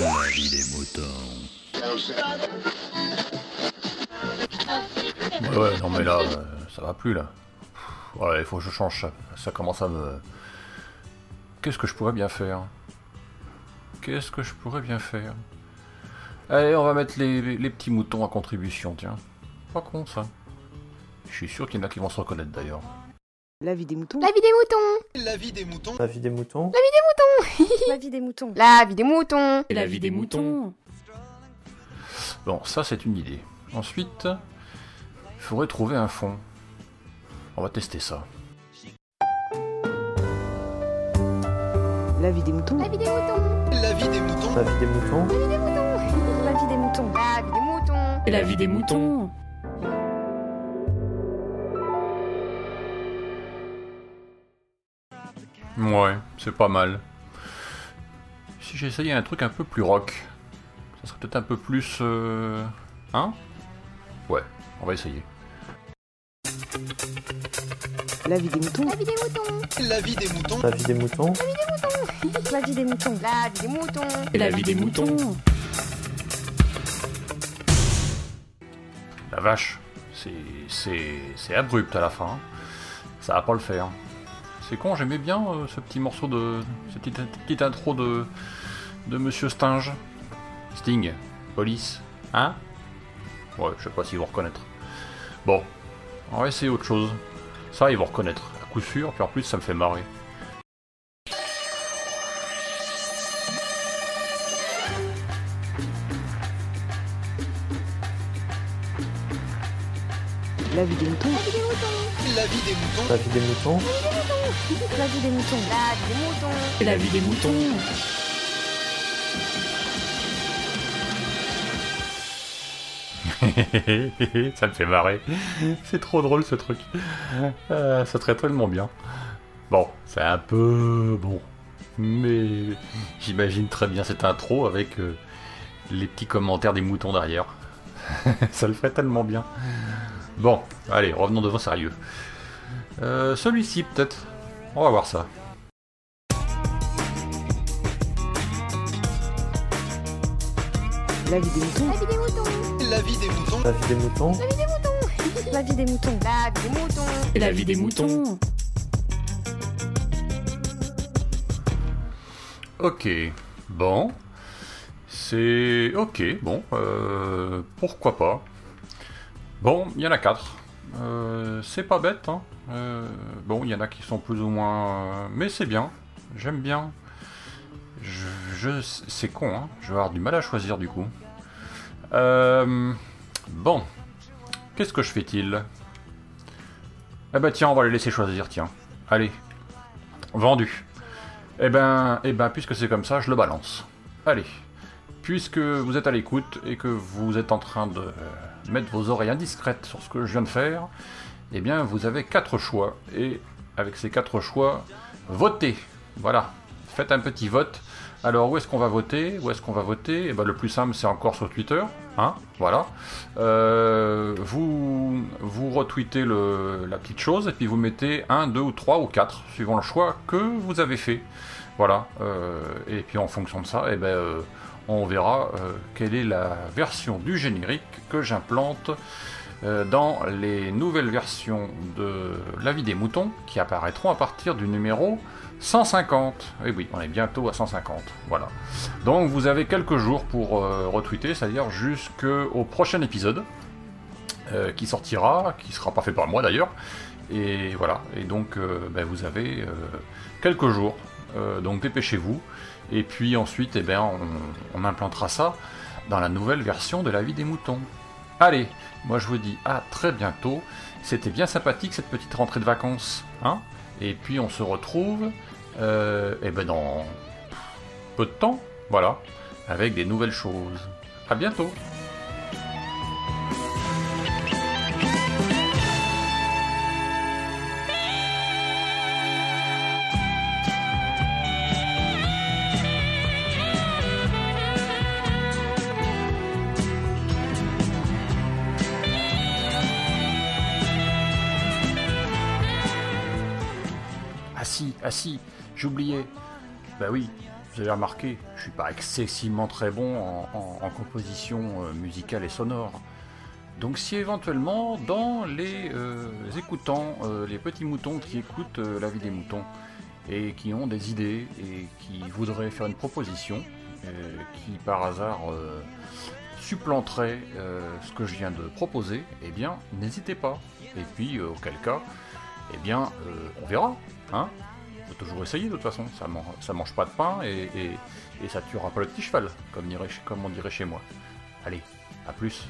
La vie des moutons. Ouais, ouais, non mais là, euh, ça va plus là. Pff, Ouais, il faut que je change ça. Ça commence à me. Qu'est-ce que je pourrais bien faire? Qu'est-ce que je pourrais bien faire? Allez, on va mettre les, les- les petits moutons à contribution, tiens. Pas con ça. Je suis sûr qu'il y en a qui vont se reconnaître d'ailleurs. La vie des moutons. La vie des moutons La vie des moutons. La vie des moutons. La vie des moutons. La vie des moutons La vie des moutons. Bon, ça c'est une idée. Ensuite, il faudrait trouver un fond. On va tester ça. La vie des moutons. La vie des moutons La vie des moutons. La vie des moutons. La vie des moutons. La vie des moutons La vie des moutons. Ouais, c'est pas mal. Si j'essayais un truc un peu plus rock, ça serait peut-être un peu plus... euh, Hein? Ouais, on va essayer. La vie des moutons. La vie des moutons La vie des moutons. La vie des moutons. La vie des moutons. La vie des moutons La vie des moutons. La vache, c'est c'est c'est abrupt à la fin. Ça va pas le faire. C'est con, j'aimais bien euh, ce petit morceau de cette petite, petite intro de de Monsieur Stinge. Sting, police, hein? Ouais, je sais pas s'ils vont reconnaître. Bon, on va essayer autre chose. Ça, ils vont reconnaître, à coup sûr. Puis en plus, ça me fait marrer. La vie des moutons. La vie des moutons. La vie des moutons. La vie des moutons. La vie des moutons La vie des moutons. ça me fait marrer. C'est trop drôle ce truc. Euh, ça serait tellement bien. Bon, c'est un peu bon. Mais j'imagine très bien cette intro avec euh, les petits commentaires des moutons derrière. ça le ferait tellement bien. Bon, allez, revenons devant sérieux. Euh, Celui-ci peut-être. On va voir ça. La vie des moutons. La vie des moutons La vie des moutons. La vie des moutons. La vie des moutons. La vie des moutons La vie des moutons. Ok, bon. C'est ok, bon. euh, pourquoi pas. Bon, il y en a quatre. Euh, c'est pas bête, hein. Euh, bon, il y en a qui sont plus ou moins... mais c'est bien. J'aime bien. Je, je- c'est con, hein. Je vais avoir du mal à choisir du coup. Euh, bon. Qu'est-ce que je fais-il? Eh ben tiens, on va les laisser choisir, tiens. Allez. Vendu. Eh ben, eh ben, puisque c'est comme ça, je le balance. Allez. Puisque vous êtes à l'écoute et que vous êtes en train de mettre vos oreilles indiscrètes sur ce que je viens de faire, eh bien, vous avez quatre choix. Et avec ces quatre choix, votez. Voilà. Faites un petit vote. Alors, où est-ce qu'on va voter? Où est-ce qu'on va voter? Eh ben, le plus simple, c'est encore sur Twitter. Hein voilà. Euh, vous, vous retweetez la petite chose et puis vous mettez un, deux ou trois ou quatre, suivant le choix que vous avez fait. Voilà. Euh, et puis en fonction de ça, eh ben, euh, on verra euh, quelle est la version du générique que j'implante dans les nouvelles versions de La vie des moutons qui apparaîtront à partir du numéro 150. Et oui, on est bientôt à 150. Voilà. Donc vous avez quelques jours pour euh, retweeter, c'est-à-dire jusqu'au prochain épisode euh, qui sortira, qui sera pas fait par moi d'ailleurs. Et voilà. Et donc euh, ben, vous avez euh, quelques jours. Euh, donc dépêchez-vous. Et puis ensuite, eh ben, on implantera ça dans la nouvelle version de la vie des moutons. Allez, moi je vous dis à très bientôt. C'était bien sympathique cette petite rentrée de vacances. Hein Et puis on se retrouve euh, eh ben, dans peu de temps. Voilà. Avec des nouvelles choses. À bientôt. Ah si, oublié. Bah oui, vous avez remarqué, je suis pas excessivement très bon en, composition euh, musicale et sonore. Donc si éventuellement dans les euh, écoutants, euh, les petits moutons qui écoutent la vie des moutons et qui ont des idées et qui voudraient faire une proposition, qui par hasard supplanterait ce que je viens de proposer, eh bien n'hésitez pas. Et puis auquel cas, eh bien on verra. Hein toujours essayer de toute façon, ça, man- ça mange pas de pain et, ça tuera pas le petit cheval, comme, dirait, comme on dirait chez moi. Allez, à plus.